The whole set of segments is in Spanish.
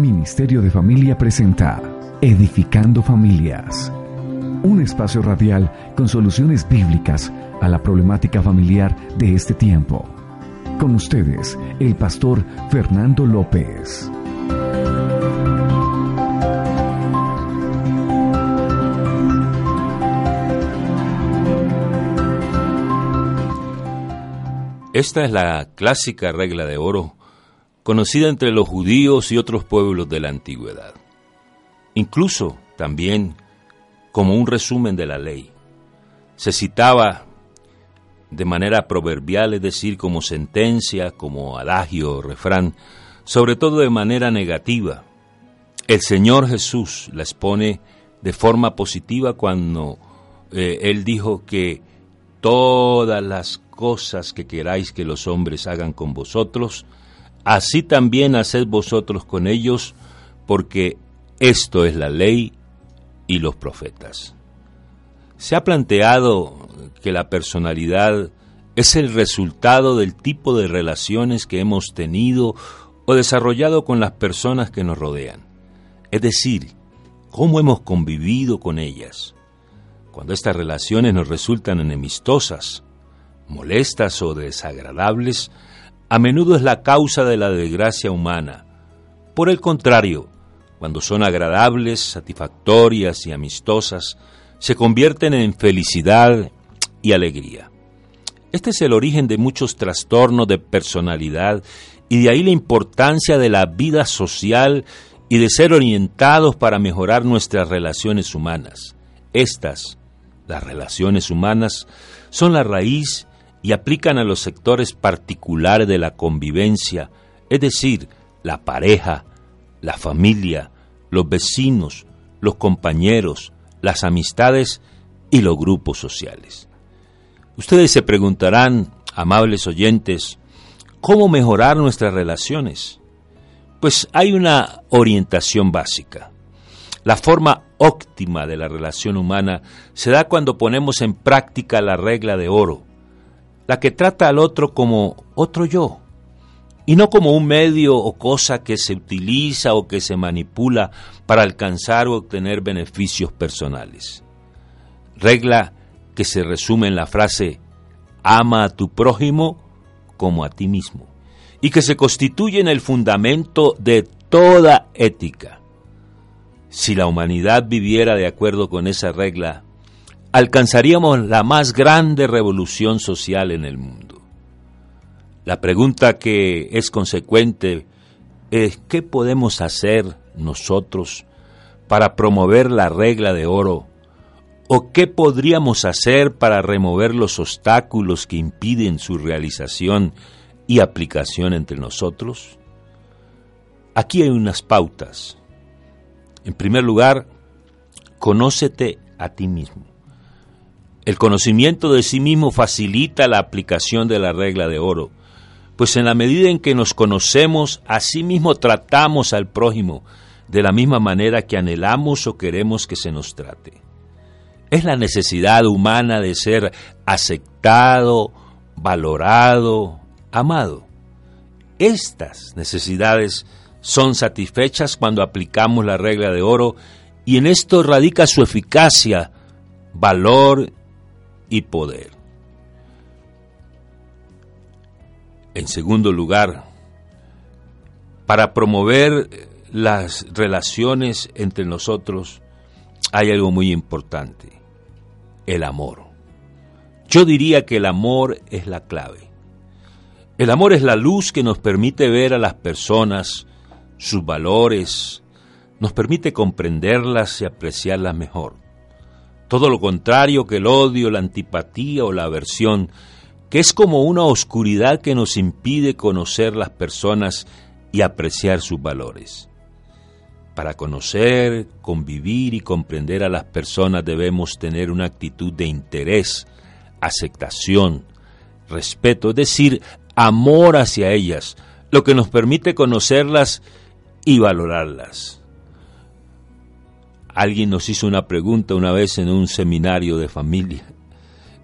Ministerio de Familia presenta Edificando Familias. Un espacio radial con soluciones bíblicas a la problemática familiar de este tiempo. Con ustedes, el pastor Fernando López. Esta es la clásica regla de oro, conocida entre los judíos y otros pueblos de la antigüedad. Incluso también como un resumen de la ley. Se citaba de manera proverbial, es decir, como sentencia, como adagio o refrán, sobre todo de manera negativa. El Señor Jesús la expone de forma positiva cuando eh, Él dijo que todas las cosas que queráis que los hombres hagan con vosotros, así también haced vosotros con ellos, porque esto es la ley y los profetas. Se ha planteado que la personalidad es el resultado del tipo de relaciones que hemos tenido o desarrollado con las personas que nos rodean, es decir, cómo hemos convivido con ellas. Cuando estas relaciones nos resultan enemistosas, molestas o desagradables, a menudo es la causa de la desgracia humana. Por el contrario, cuando son agradables, satisfactorias y amistosas, se convierten en felicidad y alegría. Este es el origen de muchos trastornos de personalidad y de ahí la importancia de la vida social y de ser orientados para mejorar nuestras relaciones humanas. Estas, las relaciones humanas, son la raíz y aplican a los sectores particulares de la convivencia, es decir, la pareja, la familia, los vecinos, los compañeros, las amistades y los grupos sociales. Ustedes se preguntarán, amables oyentes, ¿cómo mejorar nuestras relaciones? Pues hay una orientación básica. La forma óptima de la relación humana se da cuando ponemos en práctica la regla de oro, la que trata al otro como otro yo, y no como un medio o cosa que se utiliza o que se manipula para alcanzar o obtener beneficios personales. Regla que se resume en la frase ama a tu prójimo como a ti mismo, y que se constituye en el fundamento de toda ética. Si la humanidad viviera de acuerdo con esa regla, alcanzaríamos la más grande revolución social en el mundo. La pregunta que es consecuente es ¿qué podemos hacer nosotros para promover la regla de oro? ¿O qué podríamos hacer para remover los obstáculos que impiden su realización y aplicación entre nosotros? Aquí hay unas pautas. En primer lugar, conócete a ti mismo. El conocimiento de sí mismo facilita la aplicación de la regla de oro, pues en la medida en que nos conocemos, a sí mismo tratamos al prójimo de la misma manera que anhelamos o queremos que se nos trate. Es la necesidad humana de ser aceptado, valorado, amado. Estas necesidades son satisfechas cuando aplicamos la regla de oro y en esto radica su eficacia, valor y poder. En segundo lugar, para promover las relaciones entre nosotros hay algo muy importante, el amor. Yo diría que el amor es la clave. El amor es la luz que nos permite ver a las personas, sus valores, nos permite comprenderlas y apreciarlas mejor. Todo lo contrario que el odio, la antipatía o la aversión, que es como una oscuridad que nos impide conocer las personas y apreciar sus valores. Para conocer, convivir y comprender a las personas debemos tener una actitud de interés, aceptación, respeto, es decir, amor hacia ellas, lo que nos permite conocerlas y valorarlas. Alguien nos hizo una pregunta una vez en un seminario de familia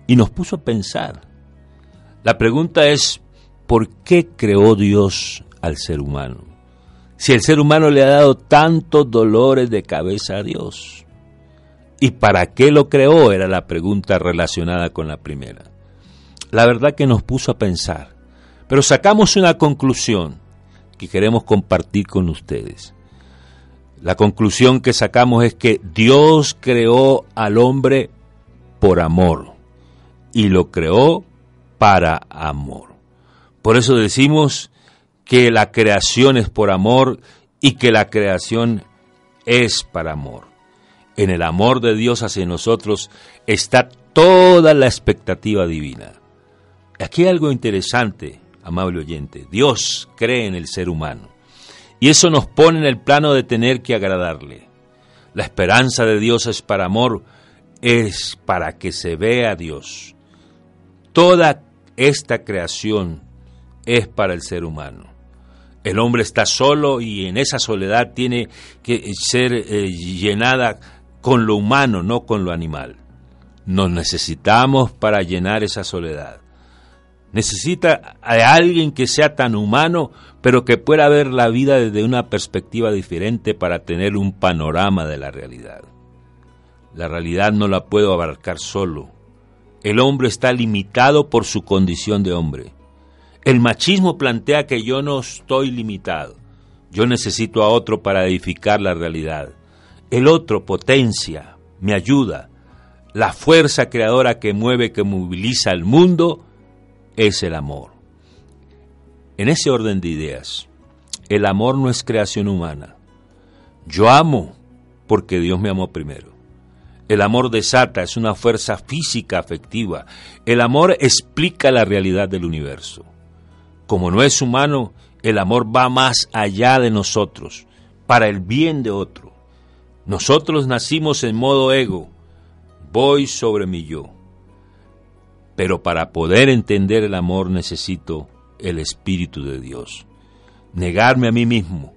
y nos puso a pensar. La pregunta es, ¿por qué creó Dios al ser humano? Si el ser humano le ha dado tantos dolores de cabeza a Dios. ¿Y para qué lo creó? Era la pregunta relacionada con la primera. La verdad que nos puso a pensar. Pero sacamos una conclusión que queremos compartir con ustedes. La conclusión que sacamos es que Dios creó al hombre por amor y lo creó para amor. Por eso decimos que la creación es por amor y que la creación es para amor. En el amor de Dios hacia nosotros está toda la expectativa divina. Aquí hay algo interesante, amable oyente. Dios cree en el ser humano. Y eso nos pone en el plano de tener que agradarle. La esperanza de Dios es para amor, es para que se vea Dios. Toda esta creación es para el ser humano. El hombre está solo y en esa soledad tiene que ser eh, llenada con lo humano, no con lo animal. Nos necesitamos para llenar esa soledad. Necesita a alguien que sea tan humano, pero que pueda ver la vida desde una perspectiva diferente para tener un panorama de la realidad. La realidad no la puedo abarcar solo. El hombre está limitado por su condición de hombre. El machismo plantea que yo no estoy limitado. Yo necesito a otro para edificar la realidad. El otro potencia, me ayuda. La fuerza creadora que mueve, que moviliza al mundo, es el amor. En ese orden de ideas, el amor no es creación humana. Yo amo porque Dios me amó primero. El amor desata, es una fuerza física afectiva. El amor explica la realidad del universo. Como no es humano, el amor va más allá de nosotros, para el bien de otro. Nosotros nacimos en modo ego, voy sobre mi yo. Pero para poder entender el amor necesito el Espíritu de Dios. Negarme a mí mismo.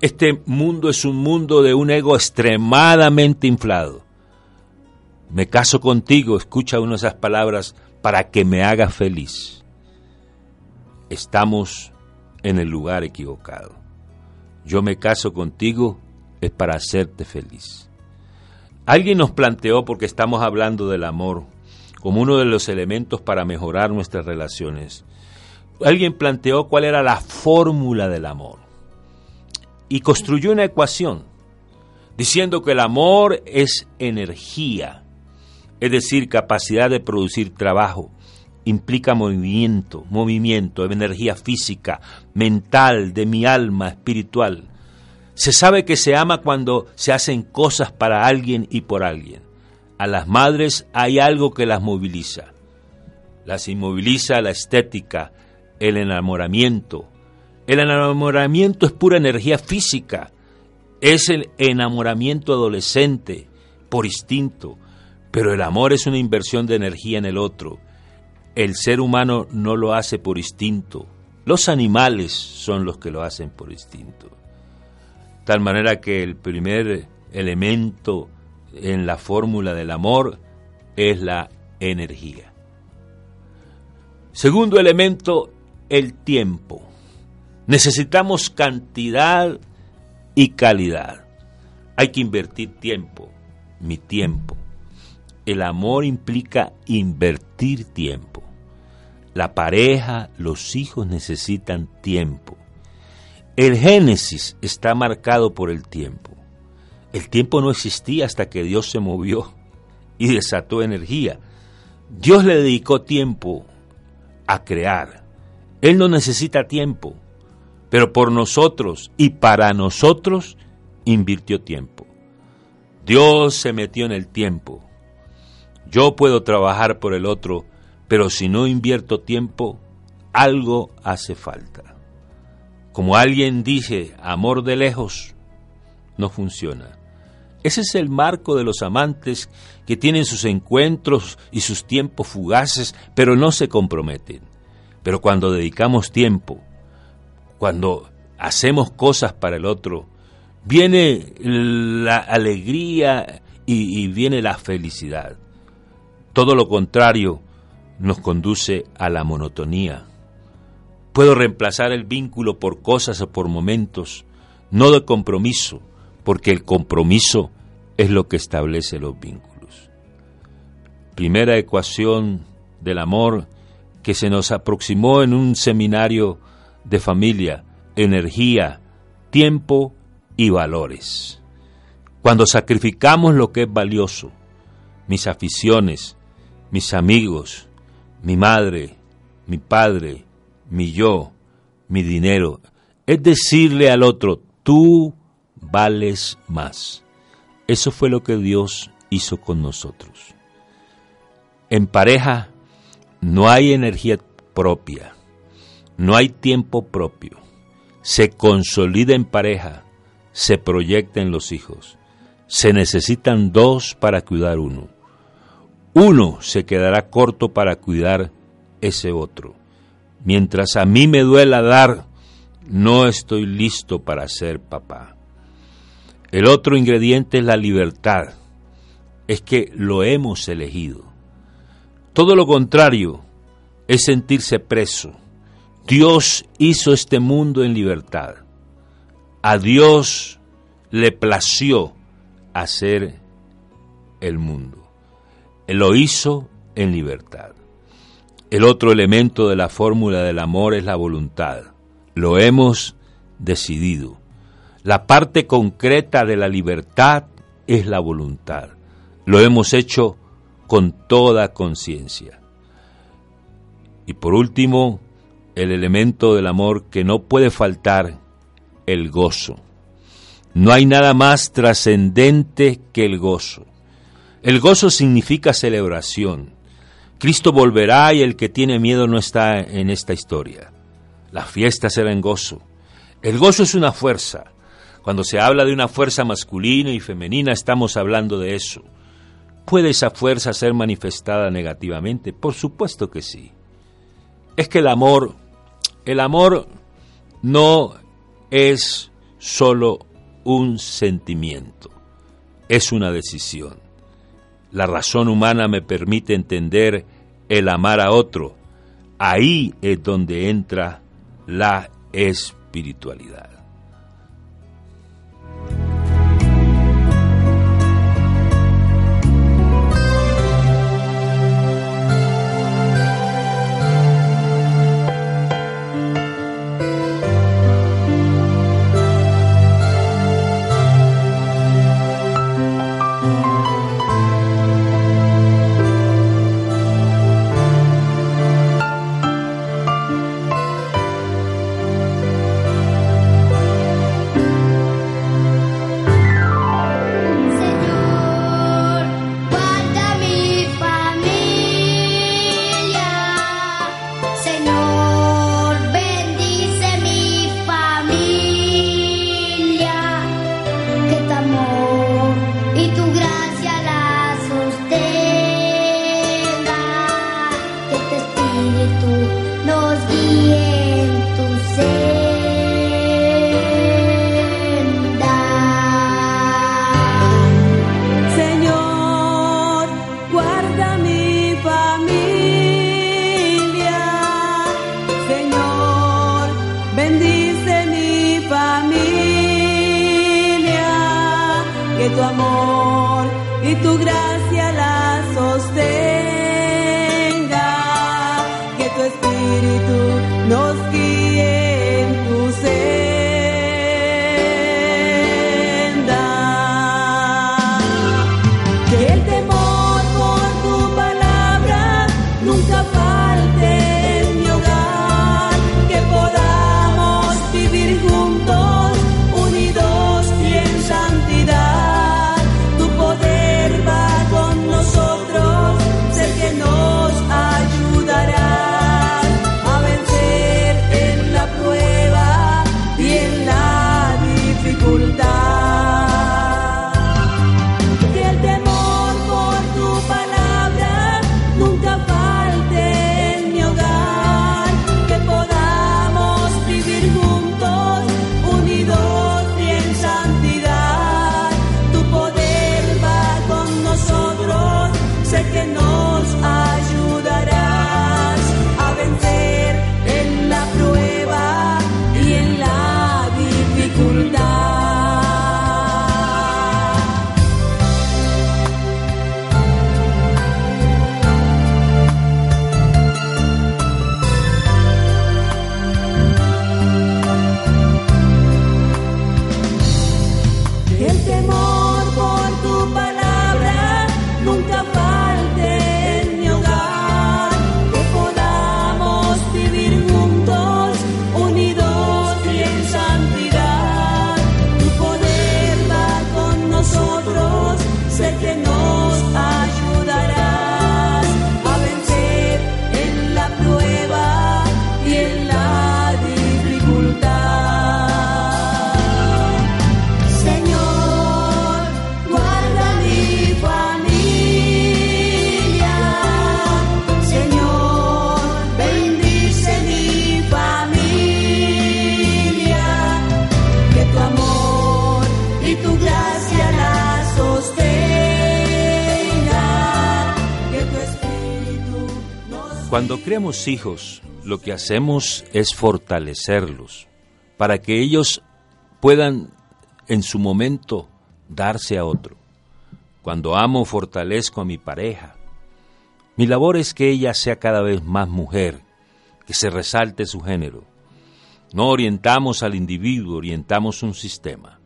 Este mundo es un mundo de un ego extremadamente inflado me caso contigo, escucha una de esas palabras, para que me haga feliz. Estamos en el lugar equivocado. Yo me caso contigo es para hacerte feliz. Alguien nos planteó, porque estamos hablando del amor, como uno de los elementos para mejorar nuestras relaciones. Alguien planteó cuál era la fórmula del amor y construyó una ecuación diciendo que el amor es energía es decir, capacidad de producir trabajo, implica movimiento, movimiento, energía física, mental, de mi alma, espiritual. Se sabe que se ama cuando se hacen cosas para alguien y por alguien. A las madres hay algo que las moviliza. Las inmoviliza la estética, el enamoramiento. El enamoramiento es pura energía física. Es el enamoramiento adolescente, por instinto pero el amor es una inversión de energía en el otro. El ser humano no lo hace por instinto. Los animales son los que lo hacen por instinto. Tal manera que el primer elemento en la fórmula del amor es la energía. Segundo elemento, el tiempo. Necesitamos cantidad y calidad. Hay que invertir tiempo, mi tiempo. El amor implica invertir tiempo. La pareja, los hijos necesitan tiempo. El Génesis está marcado por el tiempo. El tiempo no existía hasta que Dios se movió y desató energía. Dios le dedicó tiempo a crear. Él no necesita tiempo, pero por nosotros y para nosotros invirtió tiempo. Dios se metió en el tiempo yo puedo trabajar por el otro, pero si no invierto tiempo, algo hace falta. como alguien dice, amor de lejos, no funciona. Ese es el marco de los amantes que tienen sus encuentros y sus tiempos fugaces, pero no se comprometen. Pero cuando dedicamos tiempo, cuando hacemos cosas para el otro, viene la alegría y, y viene la felicidad. Todo lo contrario nos conduce a la monotonía. Puedo reemplazar el vínculo por cosas o por momentos, no de compromiso, porque el compromiso es lo que establece los vínculos. Primera ecuación del amor que se nos aproximó en un seminario de familia, energía, tiempo y valores. Cuando sacrificamos lo que es valioso, mis aficiones, mis amigos, mi madre, mi padre, mi yo, mi dinero, es decirle al otro, tú vales más. Eso fue lo que Dios hizo con nosotros. En pareja no hay energía propia, no hay tiempo propio. Se consolida en pareja, se proyecta en los hijos. Se necesitan dos para cuidar uno. Uno se quedará corto para cuidar ese otro. Mientras a mí me duela dar, no estoy listo para ser papá. El otro ingrediente es la libertad. Es que lo hemos elegido. Todo lo contrario es sentirse preso. Dios hizo este mundo en libertad. A Dios le plació hacer el mundo. Él lo hizo en libertad. El otro elemento de la fórmula del amor es la voluntad. Lo hemos decidido. La parte concreta de la libertad es la voluntad. Lo hemos hecho con toda conciencia. Y por último, el elemento del amor que no puede faltar, el gozo. No hay nada más trascendente que el gozo. El gozo significa celebración. Cristo volverá y el que tiene miedo no está en esta historia. La fiesta será en gozo. El gozo es una fuerza. Cuando se habla de una fuerza masculina y femenina, estamos hablando de eso. ¿Puede esa fuerza ser manifestada negativamente? Por supuesto que sí. Es que el amor, el amor no es solo un sentimiento, es una decisión. La razón humana me permite entender el amar a otro. Ahí es donde entra la espiritualidad. A vencer. Creamos hijos, lo que hacemos es fortalecerlos para que ellos puedan en su momento darse a otro. Cuando amo, fortalezco a mi pareja. Mi labor es que ella sea cada vez más mujer, que se resalte su género. No orientamos al individuo, orientamos un sistema.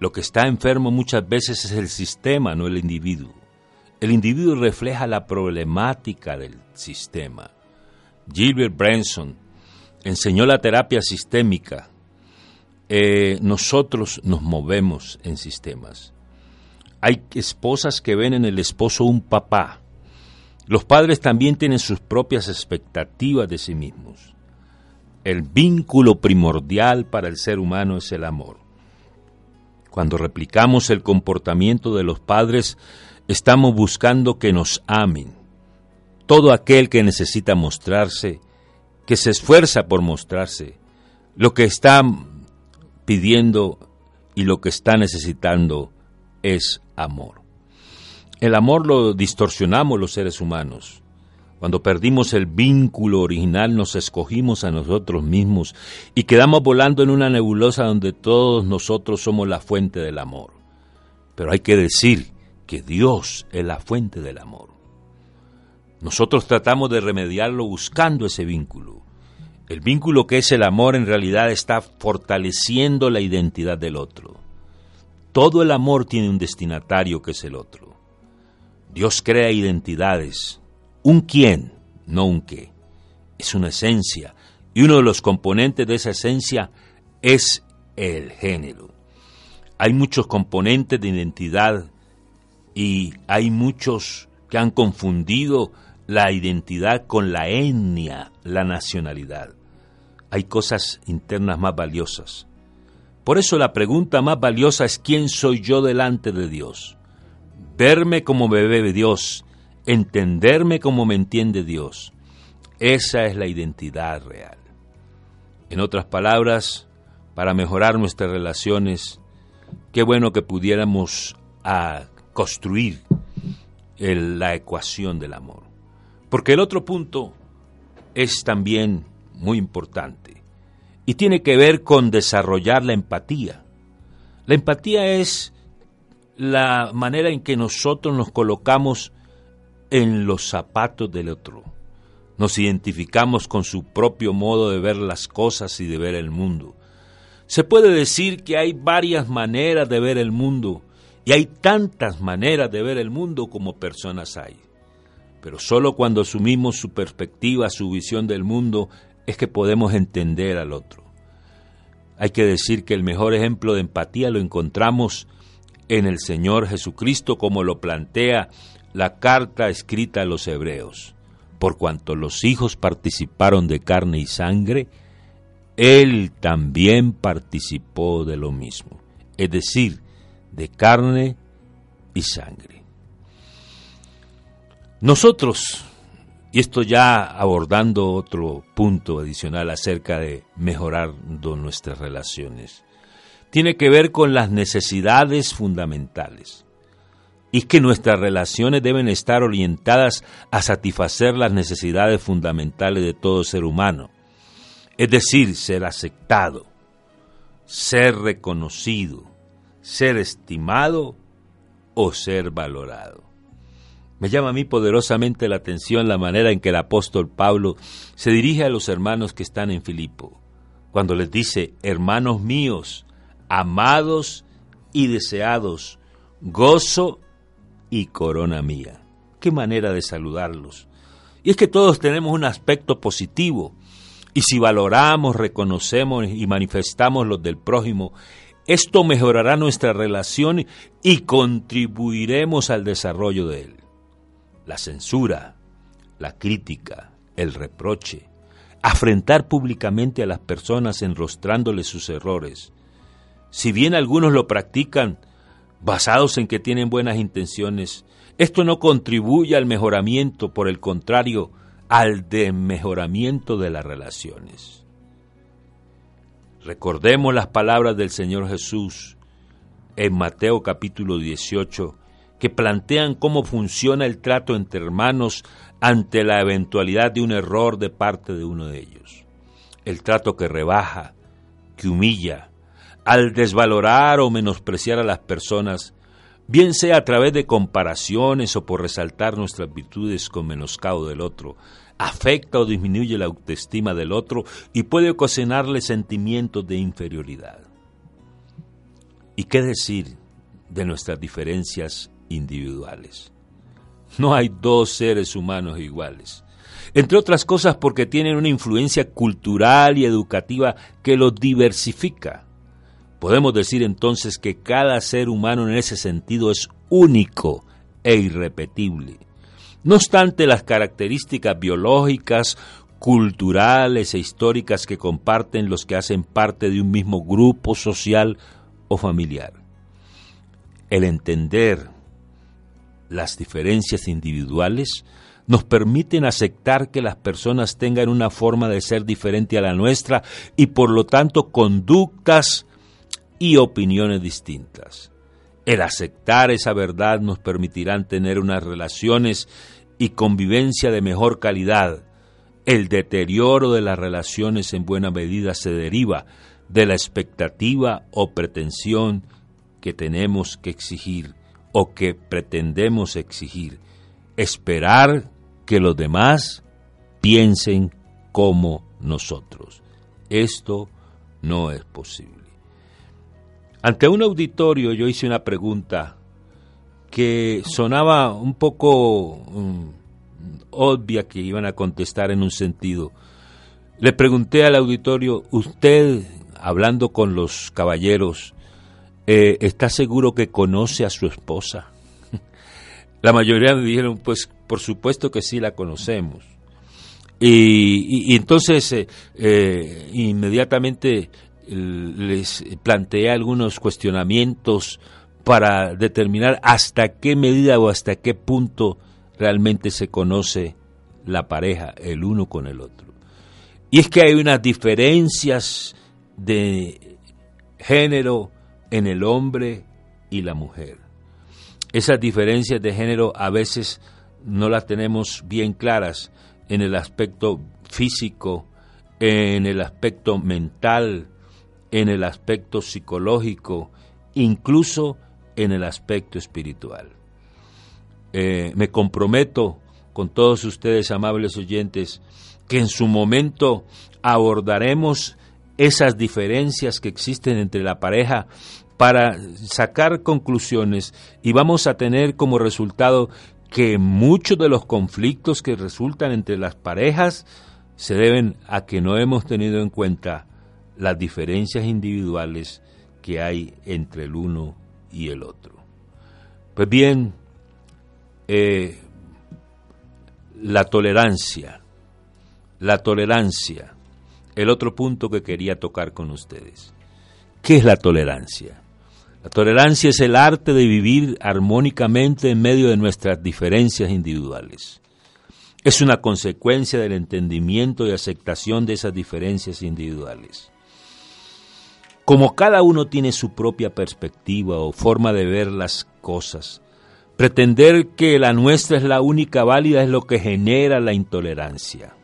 Lo que está enfermo muchas veces es el sistema, no el individuo. El individuo refleja la problemática del sistema. Gilbert Branson enseñó la terapia sistémica. Eh, nosotros nos movemos en sistemas. Hay esposas que ven en el esposo un papá. Los padres también tienen sus propias expectativas de sí mismos. El vínculo primordial para el ser humano es el amor. Cuando replicamos el comportamiento de los padres, estamos buscando que nos amen. Todo aquel que necesita mostrarse, que se esfuerza por mostrarse, lo que está pidiendo y lo que está necesitando es amor. El amor lo distorsionamos los seres humanos. Cuando perdimos el vínculo original nos escogimos a nosotros mismos y quedamos volando en una nebulosa donde todos nosotros somos la fuente del amor. Pero hay que decir Dios es la fuente del amor. Nosotros tratamos de remediarlo buscando ese vínculo. El vínculo que es el amor en realidad está fortaleciendo la identidad del otro. Todo el amor tiene un destinatario que es el otro. Dios crea identidades, un quién, no un qué. Es una esencia y uno de los componentes de esa esencia es el género. Hay muchos componentes de identidad y hay muchos que han confundido la identidad con la etnia, la nacionalidad. Hay cosas internas más valiosas. Por eso la pregunta más valiosa es ¿quién soy yo delante de Dios? Verme como me ve Dios, entenderme como me entiende Dios. Esa es la identidad real. En otras palabras, para mejorar nuestras relaciones, qué bueno que pudiéramos a construir la ecuación del amor. Porque el otro punto es también muy importante y tiene que ver con desarrollar la empatía. La empatía es la manera en que nosotros nos colocamos en los zapatos del otro. Nos identificamos con su propio modo de ver las cosas y de ver el mundo. Se puede decir que hay varias maneras de ver el mundo y hay tantas maneras de ver el mundo como personas hay. Pero solo cuando asumimos su perspectiva, su visión del mundo, es que podemos entender al otro. Hay que decir que el mejor ejemplo de empatía lo encontramos en el Señor Jesucristo como lo plantea la carta escrita a los hebreos. Por cuanto los hijos participaron de carne y sangre, Él también participó de lo mismo. Es decir, de carne y sangre. Nosotros, y esto ya abordando otro punto adicional acerca de mejorar nuestras relaciones, tiene que ver con las necesidades fundamentales. Y que nuestras relaciones deben estar orientadas a satisfacer las necesidades fundamentales de todo ser humano. Es decir, ser aceptado, ser reconocido, ser estimado o ser valorado. Me llama a mí poderosamente la atención la manera en que el apóstol Pablo se dirige a los hermanos que están en Filipo, cuando les dice, hermanos míos, amados y deseados, gozo y corona mía. Qué manera de saludarlos. Y es que todos tenemos un aspecto positivo, y si valoramos, reconocemos y manifestamos los del prójimo, esto mejorará nuestra relación y contribuiremos al desarrollo de él. La censura, la crítica, el reproche, afrentar públicamente a las personas enrostrándoles sus errores. Si bien algunos lo practican basados en que tienen buenas intenciones, esto no contribuye al mejoramiento, por el contrario, al desmejoramiento de las relaciones. Recordemos las palabras del Señor Jesús en Mateo capítulo 18, que plantean cómo funciona el trato entre hermanos ante la eventualidad de un error de parte de uno de ellos. El trato que rebaja, que humilla, al desvalorar o menospreciar a las personas, bien sea a través de comparaciones o por resaltar nuestras virtudes con menoscabo del otro, afecta o disminuye la autoestima del otro y puede ocasionarle sentimientos de inferioridad. ¿Y qué decir de nuestras diferencias individuales? No hay dos seres humanos iguales. Entre otras cosas porque tienen una influencia cultural y educativa que los diversifica. Podemos decir entonces que cada ser humano en ese sentido es único e irrepetible. No obstante las características biológicas, culturales e históricas que comparten los que hacen parte de un mismo grupo social o familiar. El entender las diferencias individuales nos permiten aceptar que las personas tengan una forma de ser diferente a la nuestra y por lo tanto conductas y opiniones distintas. El aceptar esa verdad nos permitirá tener unas relaciones y convivencia de mejor calidad. El deterioro de las relaciones en buena medida se deriva de la expectativa o pretensión que tenemos que exigir o que pretendemos exigir. Esperar que los demás piensen como nosotros. Esto no es posible. Ante un auditorio yo hice una pregunta que sonaba un poco um, obvia que iban a contestar en un sentido. Le pregunté al auditorio, usted, hablando con los caballeros, eh, ¿está seguro que conoce a su esposa? la mayoría me dijeron, pues por supuesto que sí la conocemos. Y, entonces eh, eh, inmediatamente les planteé algunos cuestionamientos para determinar hasta qué medida o hasta qué punto realmente se conoce la pareja, el uno con el otro. Y es que hay unas diferencias de género en el hombre y la mujer. Esas diferencias de género a veces no las tenemos bien claras en el aspecto físico, en el aspecto mental, en el aspecto psicológico, incluso en el aspecto espiritual. Eh, me comprometo con todos ustedes, amables oyentes, que en su momento abordaremos esas diferencias que existen entre la pareja para sacar conclusiones y vamos a tener como resultado que muchos de los conflictos que resultan entre las parejas se deben a que no hemos tenido en cuenta las diferencias individuales que hay entre el uno y el otro. Pues bien, eh, la tolerancia, la tolerancia, el otro punto que quería tocar con ustedes. ¿Qué es la tolerancia? La tolerancia es el arte de vivir armónicamente en medio de nuestras diferencias individuales. Es una consecuencia del entendimiento y aceptación de esas diferencias individuales. Como cada uno tiene su propia perspectiva o forma de ver las cosas, pretender que la nuestra es la única válida es lo que genera la intolerancia,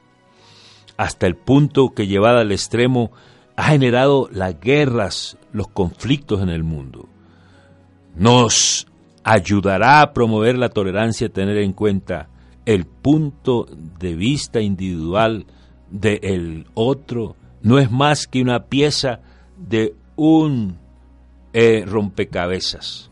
hasta el punto que llevada al extremo ha generado las guerras, los conflictos en el mundo. Nos ayudará a promover la tolerancia tener en cuenta el punto de vista individual del otro, no es más que una pieza de un eh, rompecabezas.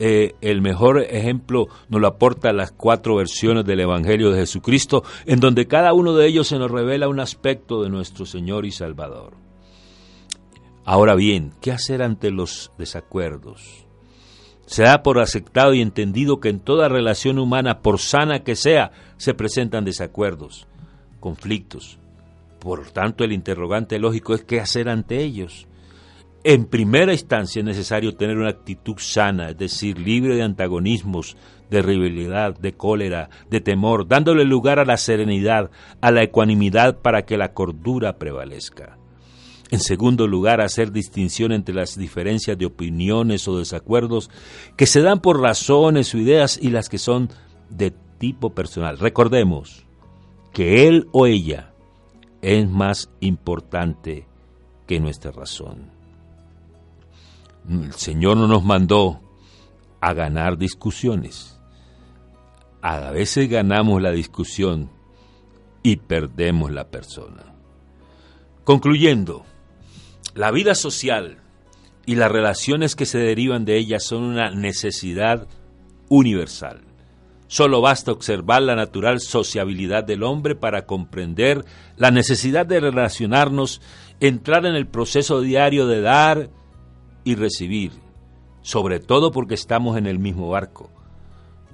Eh, el mejor ejemplo nos lo aporta las cuatro versiones del Evangelio de Jesucristo, en donde cada uno de ellos se nos revela un aspecto de nuestro Señor y Salvador. Ahora bien, ¿qué hacer ante los desacuerdos? Se da por aceptado y entendido que en toda relación humana, por sana que sea, se presentan desacuerdos, conflictos. Por tanto, el interrogante lógico es qué hacer ante ellos. En primera instancia es necesario tener una actitud sana, es decir, libre de antagonismos, de rivalidad, de cólera, de temor, dándole lugar a la serenidad, a la ecuanimidad para que la cordura prevalezca. En segundo lugar, hacer distinción entre las diferencias de opiniones o desacuerdos que se dan por razones o ideas y las que son de tipo personal. Recordemos que él o ella es más importante que nuestra razón. El Señor no nos mandó a ganar discusiones. A veces ganamos la discusión y perdemos la persona. Concluyendo, la vida social y las relaciones que se derivan de ella son una necesidad universal. Solo basta observar la natural sociabilidad del hombre para comprender la necesidad de relacionarnos, entrar en el proceso diario de dar y recibir, sobre todo porque estamos en el mismo barco.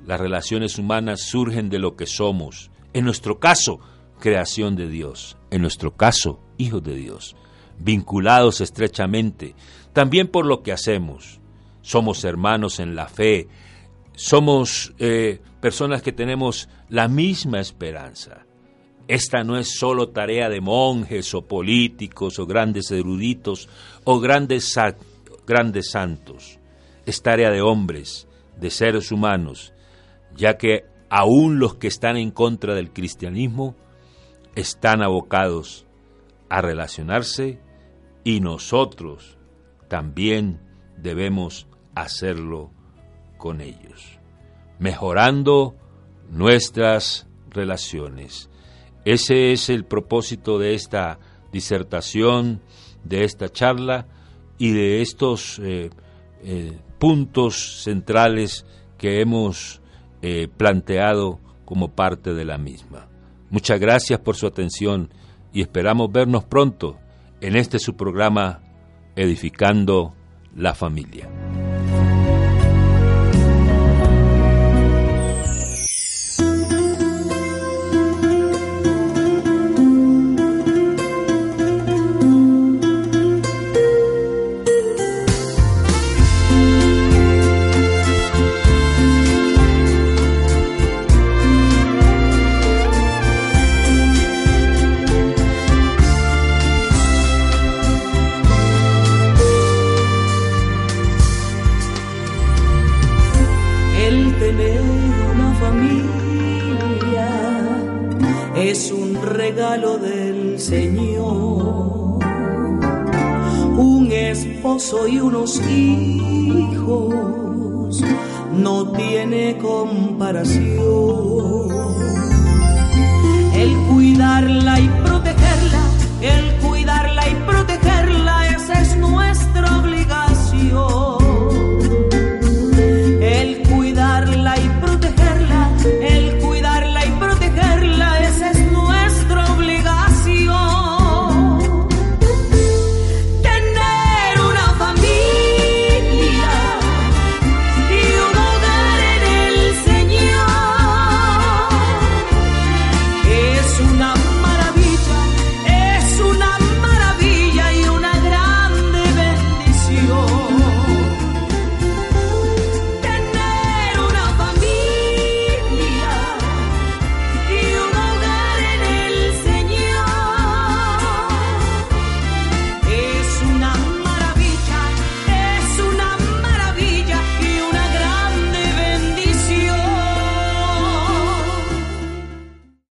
Las relaciones humanas surgen de lo que somos, en nuestro caso, creación de Dios, en nuestro caso, hijos de Dios, vinculados estrechamente, también por lo que hacemos. Somos hermanos en la fe, somos eh, personas que tenemos la misma esperanza. Esta no es solo tarea de monjes o políticos o grandes eruditos o grandes, grandes santos. Es tarea de hombres, de seres humanos, ya que aún los que están en contra del cristianismo están abocados a relacionarse y nosotros también debemos hacerlo con ellos, mejorando nuestras relaciones. Ese es el propósito de esta disertación, de esta charla y de estos eh, eh, puntos centrales que hemos eh, planteado como parte de la misma. Muchas gracias por su atención y esperamos vernos pronto en este su programa Edificando la Familia. Y unos hijos